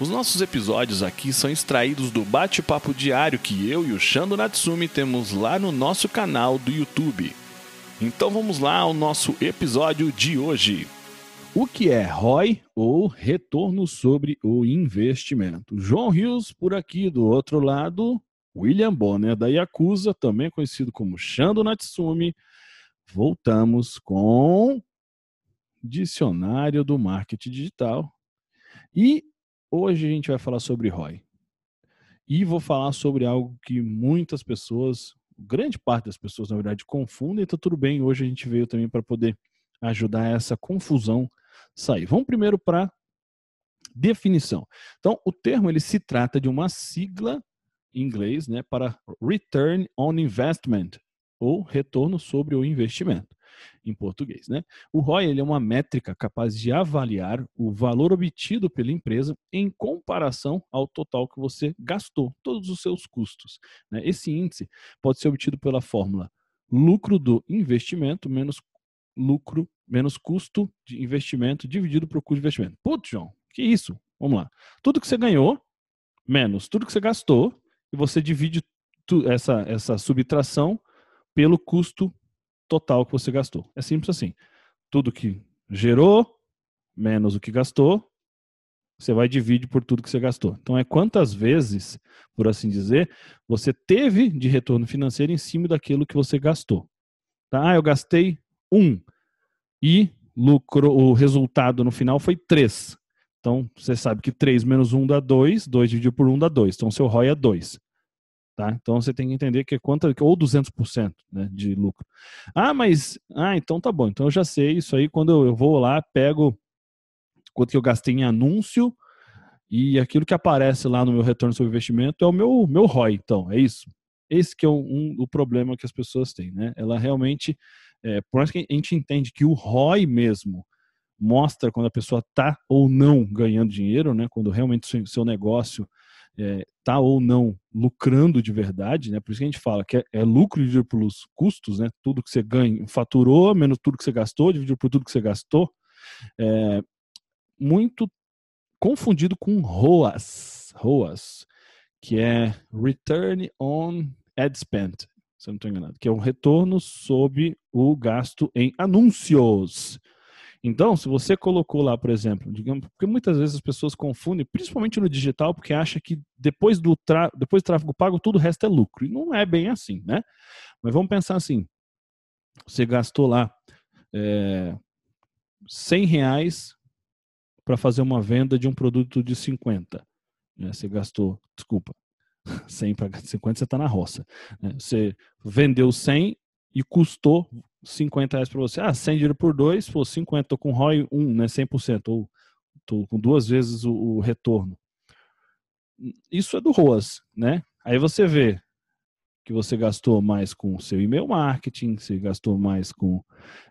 Os nossos episódios aqui são extraídos do bate-papo diário que eu e o Shando Natsumi temos lá no nosso canal do YouTube. Então vamos lá ao nosso episódio de hoje. O que é ROI ou retorno sobre o investimento? João Rios por aqui do outro lado, William Bonner da Yakuza, também conhecido como Shando Natsumi. Voltamos com Dicionário do Marketing Digital. E Hoje a gente vai falar sobre ROI. E vou falar sobre algo que muitas pessoas, grande parte das pessoas, na verdade, confundem. Então, tudo bem, hoje a gente veio também para poder ajudar essa confusão sair. Vamos primeiro para definição. Então, o termo ele se trata de uma sigla em inglês, né, para Return on Investment, ou retorno sobre o investimento em português. Né? O ROI ele é uma métrica capaz de avaliar o valor obtido pela empresa em comparação ao total que você gastou, todos os seus custos. Né? Esse índice pode ser obtido pela fórmula lucro do investimento menos lucro menos custo de investimento dividido por custo de investimento. Putz, João, que isso? Vamos lá. Tudo que você ganhou menos tudo que você gastou e você divide essa, essa subtração pelo custo total que você gastou. É simples assim. Tudo que gerou menos o que gastou, você vai dividir por tudo que você gastou. Então é quantas vezes, por assim dizer, você teve de retorno financeiro em cima daquilo que você gastou. Tá? Ah, eu gastei um e lucro, o resultado no final foi três. Então você sabe que 3 menos 1 dá 2, 2 dividido por 1 dá 2. Então seu ROI é 2. Tá? Então você tem que entender que é quanto, ou 200% né, de lucro. Ah, mas, ah, então tá bom. Então eu já sei isso aí. Quando eu vou lá, pego quanto que eu gastei em anúncio e aquilo que aparece lá no meu retorno sobre investimento é o meu, meu ROI. Então, é isso. Esse que é um, o problema que as pessoas têm. Né? Ela realmente, é, por mais que a gente entende que o ROI mesmo mostra quando a pessoa está ou não ganhando dinheiro, né? quando realmente seu negócio é, tá ou não lucrando de verdade, né? Por isso que a gente fala que é, é lucro dividido pelos custos, né? Tudo que você ganha, faturou menos tudo que você gastou, dividido por tudo que você gastou, é muito confundido com ROAS, ROAS, que é Return on Ad Spend, se eu não estou enganado, que é o retorno sobre o gasto em anúncios. Então, se você colocou lá, por exemplo, digamos, porque muitas vezes as pessoas confundem, principalmente no digital, porque acha que depois do, depois do tráfego pago, tudo o resto é lucro. E não é bem assim, né? Mas vamos pensar assim: você gastou lá é, 100 reais para fazer uma venda de um produto de 50. Né? Você gastou, desculpa, 100 para 50 você está na roça. Né? Você vendeu 100 e custou 50 reais para você. Ah, 100 dinheiro por 2, pô, 50, tô com ROI 1, né, 100%, ou tô com duas vezes o, o retorno. Isso é do ROAS, né? Aí você vê que você gastou mais com seu e-mail marketing, você gastou mais com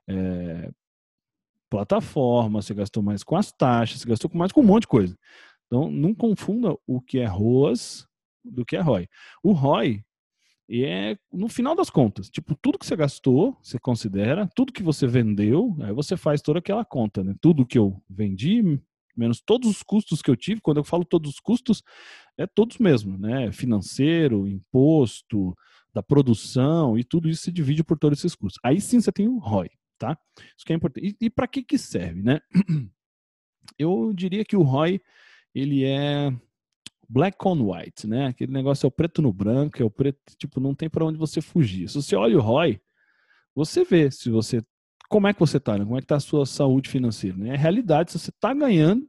é, plataforma, você gastou mais com as taxas, você gastou mais com um monte de coisa. Então, não confunda o que é ROAS do que é ROI. O ROI e é no final das contas, tipo, tudo que você gastou, você considera, tudo que você vendeu, aí você faz toda aquela conta, né? Tudo que eu vendi, menos todos os custos que eu tive, quando eu falo todos os custos, é todos mesmo, né? Financeiro, imposto, da produção e tudo isso se divide por todos esses custos. Aí sim você tem o ROI, tá? Isso que é importante. E, e para que que serve, né? Eu diria que o ROI ele é black on white, né? Aquele negócio é o preto no branco, é o preto, tipo, não tem para onde você fugir. Se você olha o ROI, você vê se você como é que você está, né? como é que está a sua saúde financeira, né? É realidade se você está ganhando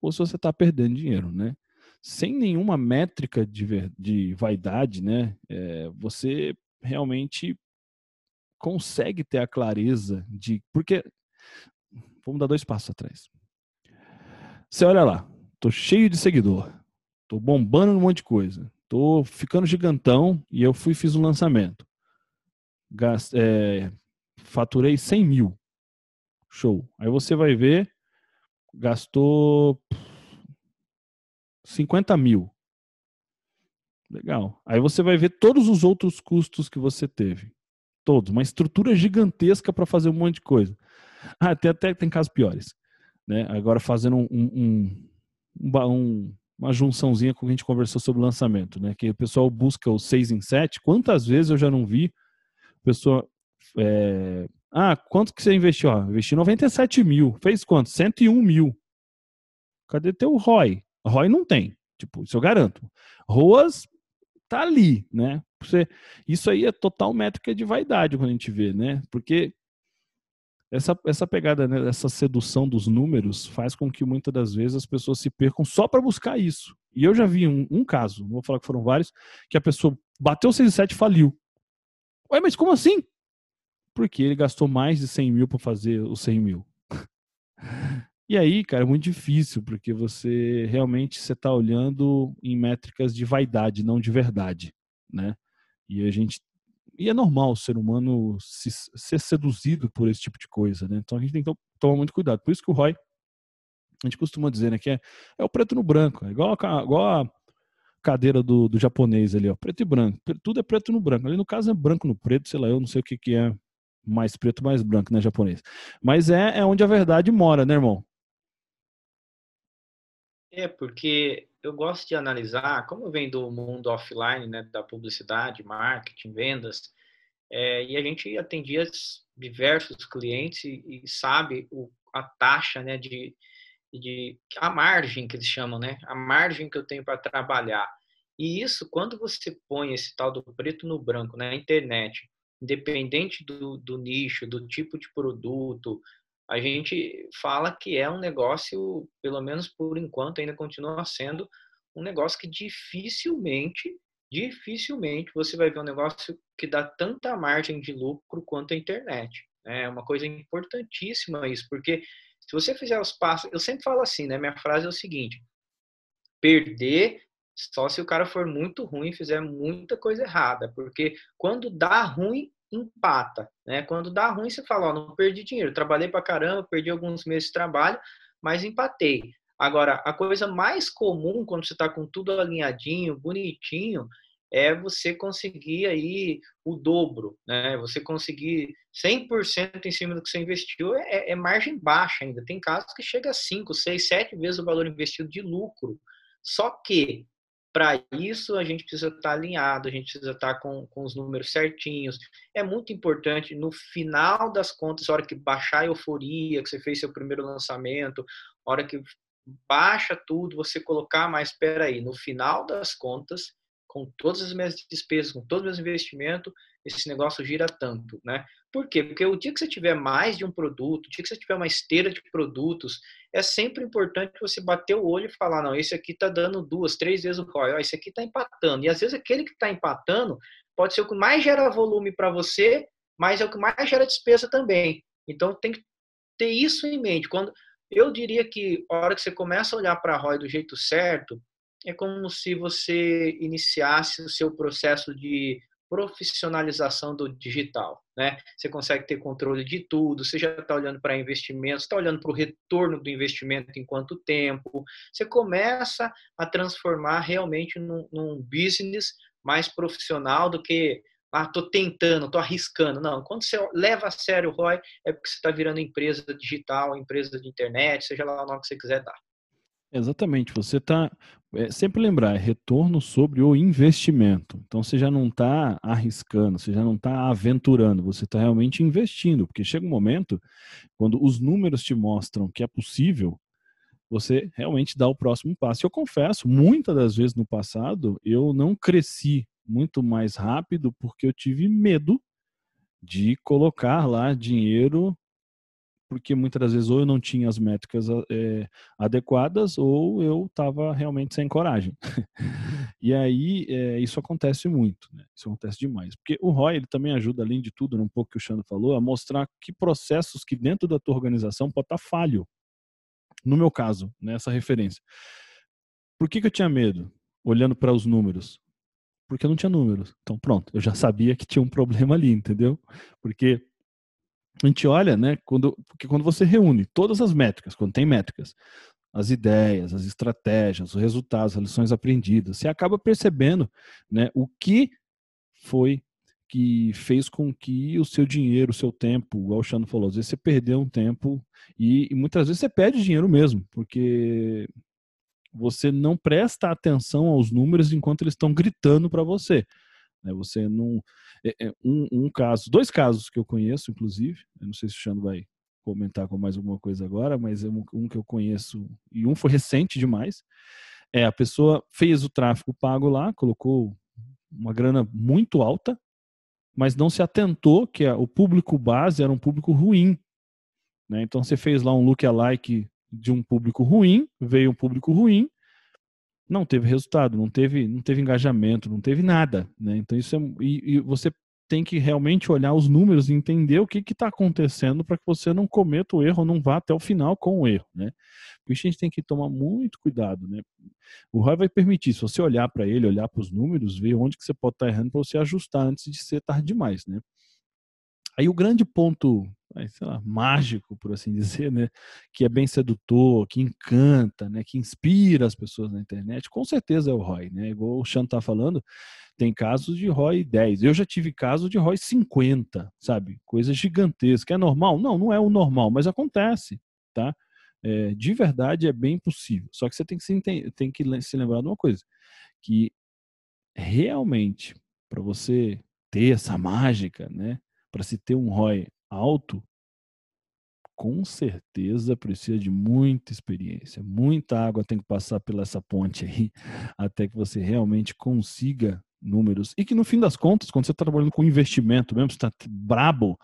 ou se você está perdendo dinheiro, né? Sem nenhuma métrica de, de vaidade, né? É, você realmente consegue ter a clareza de porque vamos dar dois passos atrás. Você olha lá, Tô cheio de seguidor. Tô bombando um monte de coisa. tô ficando gigantão e eu fui fiz um lançamento. Gast, é, faturei 100 mil. Show. Aí você vai ver, gastou 50 mil. Legal. Aí você vai ver todos os outros custos que você teve. Todos. Uma estrutura gigantesca para fazer um monte de coisa. Ah, tem até tem casos piores. Né? Agora fazendo um, um, um, uma junçãozinha com o que a gente conversou sobre o lançamento, né? Que o pessoal busca o 6 em 7. Quantas vezes eu já não vi pessoa. É... Ah, quanto que você investiu? Ah, investi 97 mil. Fez quanto? 101 mil. Cadê teu ROI? ROI não tem. Tipo, isso eu garanto. ROAS tá ali, né? Você, isso aí é total métrica de vaidade quando a gente vê, né? Porque essa, essa pegada, né, essa sedução dos números faz com que muitas das vezes as pessoas se percam só para buscar isso. E eu já vi um, um, caso, não vou falar que foram vários, que a pessoa bateu 6 e 7 e faliu. Ué, mas como assim? Porque ele gastou mais de 100 mil para fazer os 100 mil. E aí, cara, é muito difícil, porque você realmente você está olhando em métricas de vaidade, não de verdade, né? E a gente e é normal o ser humano se, ser seduzido por esse tipo de coisa, né? Então a gente tem que tomar muito cuidado. Por isso que o Roy, a gente costuma dizer, né, que é, é o preto no branco, é igual a, igual a cadeira do, do japonês ali, ó, preto e branco. Tudo é preto no branco. Ali no caso é branco no preto, sei lá, eu não sei o que, que é mais preto, mais branco, né, japonês. Mas é, é onde a verdade mora, né, irmão? É, porque eu gosto de analisar, como vem do mundo offline, né, da publicidade, marketing, vendas, é, e a gente atendia diversos clientes e, e sabe o, a taxa, né, de, de a margem que eles chamam, né, a margem que eu tenho para trabalhar. E isso, quando você põe esse tal do preto no branco na internet, independente do, do nicho, do tipo de produto, a gente fala que é um negócio, pelo menos por enquanto, ainda continua sendo um negócio que dificilmente, dificilmente você vai ver um negócio que dá tanta margem de lucro quanto a internet. Né? É uma coisa importantíssima isso, porque se você fizer os passos, eu sempre falo assim, né? Minha frase é o seguinte: perder só se o cara for muito ruim e fizer muita coisa errada, porque quando dá ruim, empata, né? Quando dá ruim, você fala, ó, não perdi dinheiro, trabalhei para caramba, perdi alguns meses de trabalho, mas empatei. Agora, a coisa mais comum quando você está com tudo alinhadinho, bonitinho, é você conseguir aí o dobro, né? Você conseguir 100% em cima do que você investiu é, é, margem baixa ainda. Tem casos que chega a 5, 6, 7 vezes o valor investido de lucro. Só que para isso, a gente precisa estar tá alinhado, a gente precisa estar tá com, com os números certinhos. É muito importante, no final das contas, a hora que baixar a euforia, que você fez seu primeiro lançamento, a hora que baixa tudo, você colocar mais, espera aí, no final das contas, com todas as minhas despesas, com todos os meus investimentos, esse negócio gira tanto, né? Por quê? Porque o dia que você tiver mais de um produto, o dia que você tiver uma esteira de produtos, é sempre importante você bater o olho e falar, não, esse aqui está dando duas, três vezes o ROI, ó, esse aqui está empatando. E às vezes aquele que está empatando pode ser o que mais gera volume para você, mas é o que mais gera despesa também. Então tem que ter isso em mente. Quando eu diria que a hora que você começa a olhar para ROI do jeito certo, é como se você iniciasse o seu processo de profissionalização do digital. Né? Você consegue ter controle de tudo, você já está olhando para investimentos, está olhando para o retorno do investimento em quanto tempo. Você começa a transformar realmente num, num business mais profissional do que ah, estou tentando, estou arriscando. Não, quando você leva a sério o ROI, é porque você está virando empresa digital, empresa de internet, seja lá o nome que você quiser dar. Exatamente, você está. É, sempre lembrar, é retorno sobre o investimento. Então você já não está arriscando, você já não está aventurando, você está realmente investindo, porque chega um momento, quando os números te mostram que é possível, você realmente dá o próximo passo. Eu confesso, muitas das vezes no passado, eu não cresci muito mais rápido porque eu tive medo de colocar lá dinheiro porque muitas das vezes ou eu não tinha as métricas é, adequadas ou eu estava realmente sem coragem. e aí é, isso acontece muito, né? isso acontece demais. Porque o ROI ele também ajuda, além de tudo, um pouco que o Xandro falou, a mostrar que processos que dentro da tua organização pode estar tá falho. No meu caso, nessa referência. Por que, que eu tinha medo? Olhando para os números. porque não tinha números. Então, pronto, eu já sabia que tinha um problema ali, entendeu? Porque a gente olha, né, quando, porque quando você reúne todas as métricas, quando tem métricas, as ideias, as estratégias, os resultados, as lições aprendidas, você acaba percebendo, né, o que foi que fez com que o seu dinheiro, o seu tempo, o Alexandre falou, às vezes você perdeu um tempo e, e muitas vezes você perde dinheiro mesmo, porque você não presta atenção aos números enquanto eles estão gritando para você. Né? Você não. É, é, um, um, caso, dois casos que eu conheço, inclusive, eu não sei se o Xando vai comentar com mais alguma coisa agora, mas é um, um, que eu conheço, e um foi recente demais. É, a pessoa fez o tráfego pago lá, colocou uma grana muito alta, mas não se atentou que a, o público base era um público ruim. Né? Então você fez lá um lookalike de um público ruim, veio um público ruim, não teve resultado, não teve, não teve engajamento, não teve nada, né? Então isso é e, e você tem que realmente olhar os números e entender o que está acontecendo para que você não cometa o erro, não vá até o final com o erro, né? Por isso a gente tem que tomar muito cuidado, né? O ROI vai permitir, se você olhar para ele, olhar para os números, ver onde que você pode estar tá errando para você ajustar antes de ser tarde demais, né? Aí o grande ponto, sei lá, mágico, por assim dizer, né, que é bem sedutor, que encanta, né, que inspira as pessoas na internet, com certeza é o ROI, né? Igual o Chan tá falando, tem casos de ROI 10. Eu já tive casos de ROI 50, sabe? Coisa gigantesca. É normal? Não, não é o normal, mas acontece, tá? É, de verdade é bem possível. Só que você tem que se, tem que se lembrar de uma coisa, que realmente para você ter essa mágica, né? para se ter um ROI alto, com certeza precisa de muita experiência, muita água tem que passar pela essa ponte aí, até que você realmente consiga números. E que no fim das contas, quando você está trabalhando com investimento mesmo, você está brabo,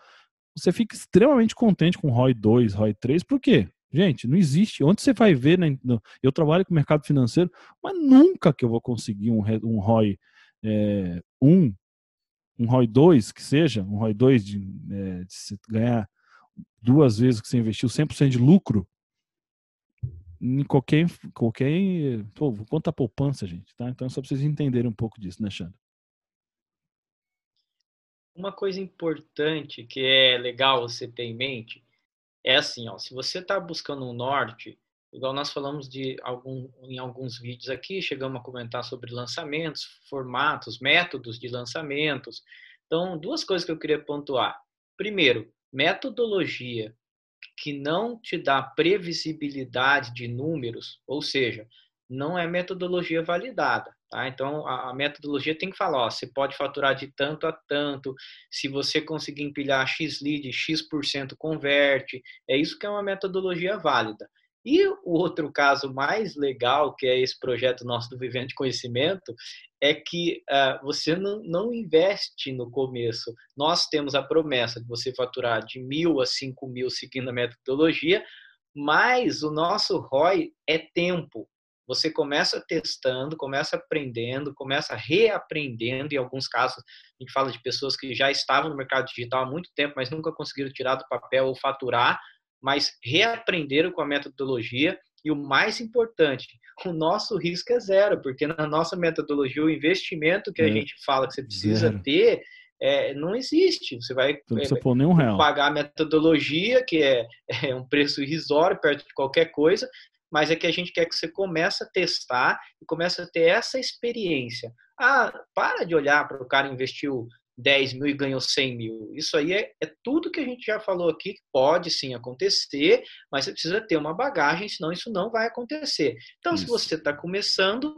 você fica extremamente contente com ROI 2, ROI 3, por quê? Gente, não existe. Onde você vai ver, né, eu trabalho com mercado financeiro, mas nunca que eu vou conseguir um, um ROI é, 1, um ROI 2 que seja, um ROI 2 de, é, de ganhar duas vezes que você investiu 100% de lucro em qualquer qualquer pô, quanto a poupança, gente, tá? Então só para vocês entenderem um pouco disso, né, Xandro? Uma coisa importante que é legal você ter em mente é assim, ó, se você está buscando um norte, igual nós falamos de algum, em alguns vídeos aqui, chegamos a comentar sobre lançamentos, formatos, métodos de lançamentos. Então, duas coisas que eu queria pontuar. Primeiro, metodologia que não te dá previsibilidade de números, ou seja, não é metodologia validada. Tá? Então, a, metodologia tem que falar, ó, você pode faturar de tanto a tanto, se você conseguir empilhar X lead, X% converte, é isso que é uma metodologia válida. E o outro caso mais legal, que é esse projeto nosso do Vivendo Conhecimento, é que uh, você não, não investe no começo. Nós temos a promessa de você faturar de mil a cinco mil seguindo a metodologia, mas o nosso ROI é tempo. Você começa testando, começa aprendendo, começa reaprendendo. Em alguns casos, a gente fala de pessoas que já estavam no mercado digital há muito tempo, mas nunca conseguiram tirar do papel ou faturar mas reaprenderam com a metodologia e o mais importante, o nosso risco é zero, porque na nossa metodologia o investimento que a é. gente fala que você precisa zero. ter é, não existe. Você vai é, pagar a metodologia, que é, é um preço irrisório, perto de qualquer coisa, mas é que a gente quer que você comece a testar e comece a ter essa experiência. Ah, para de olhar para o cara investiu 10 mil e ganhou 100 mil. Isso aí é, é, tudo que a gente já falou aqui, que pode sim acontecer, mas você precisa ter uma bagagem, senão isso não vai acontecer. Então, isso. se você está começando,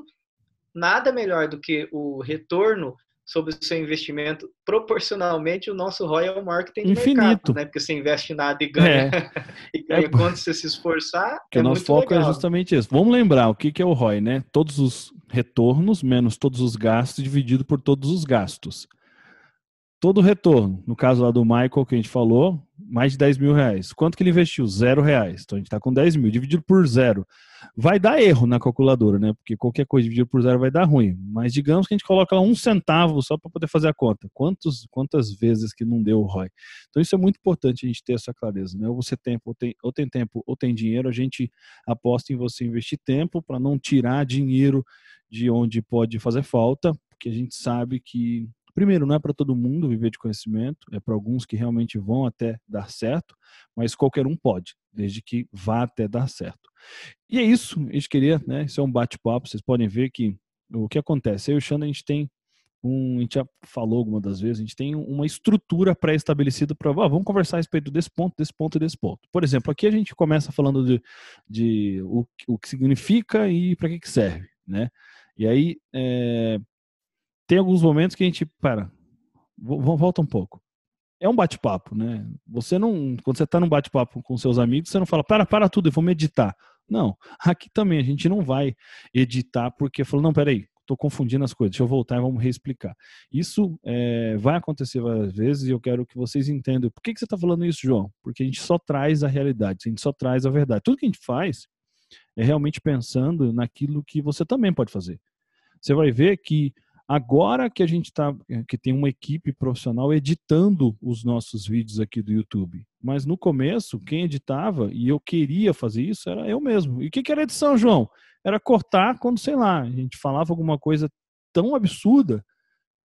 nada melhor do que o retorno sobre o seu investimento proporcionalmente o nosso ROI é o maior que tem Infinito. mercado, né? Porque você investe nada e ganha, é. e ganha é. quando você se esforçar. Que é o nosso foco é legal. é justamente isso. Vamos lembrar o que, que é o ROI, né? Todos os retornos menos todos os gastos dividido por todos os gastos todo o retorno, no caso lá do Michael que a gente falou, mais de 10 mil reais. Quanto que ele investiu? Zero reais. Então a gente está com 10 mil, dividido por zero. Vai dar erro na calculadora, né? Porque qualquer coisa dividido por zero vai dar ruim. Mas digamos que a gente coloca lá um centavo só para poder fazer a conta. Quantos, quantas vezes que não deu o ROI? Então isso é muito importante a gente ter essa clareza, né? Ou você tem, ou tem, ou tem tempo ou tem dinheiro, a gente aposta em você investir tempo para não tirar dinheiro de onde pode fazer falta, porque a gente sabe que, primeiro, não é para todo mundo viver de conhecimento, é para alguns que realmente vão até dar certo, mas qualquer um pode, desde que vá até dar certo. E é isso, a gente queria, né? Isso é um bate-papo, vocês podem ver que o que acontece? Eu e o Xanda, a gente tem um, a gente já falou algumas das vezes, a gente tem uma estrutura pré-estabelecida para, ah, vamos conversar a respeito desse ponto, desse ponto e desse ponto. Por exemplo, aqui a gente começa falando de, de o, o que significa e para que, que serve, né? E aí é, tem alguns momentos que a gente, para, volta um pouco. É um bate-papo, né? Você não, quando você está num bate-papo com seus amigos, você não fala, para, para tudo, eu vou meditar. Não, aqui também a gente não vai editar porque falou, não, peraí, estou confundindo as coisas, deixa eu voltar e vamos reexplicar. Isso é, vai acontecer várias vezes e eu quero que vocês entendam. Por que, que você está falando isso, João? Porque a gente só traz a realidade, a gente só traz a verdade. Tudo que a gente faz é realmente pensando naquilo que você também pode fazer. Você vai ver que agora que a gente está, que tem uma equipe profissional editando os nossos vídeos aqui do YouTube, mas no começo quem editava e eu queria fazer isso era eu mesmo. E o que, que era edição, João? era cortar quando, sei lá, a gente falava alguma coisa tão absurda,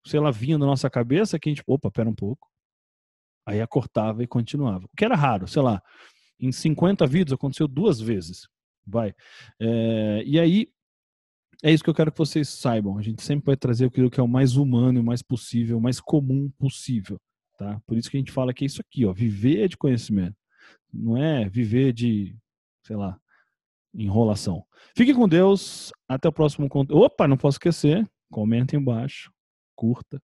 sei lá, vinha na nossa cabeça que a gente, opa, pera um pouco. Aí acortava e continuava. O que era raro, sei lá, em 50 vídeos aconteceu duas vezes. Vai. É, e aí, é isso que eu quero que vocês saibam. A gente sempre vai trazer aquilo que é o mais humano, o mais possível, o mais comum possível. Tá? Por isso que a gente fala que é isso aqui, ó, viver de conhecimento. Não é viver de, sei lá, enrolação. Fique com Deus. Até o próximo conteúdo. Opa, não posso esquecer. Comenta embaixo. Curta.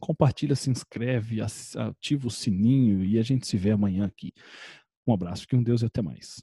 Compartilha, se inscreve, ativa o sininho e a gente se vê amanhã aqui. Um abraço, fique com Deus e até mais.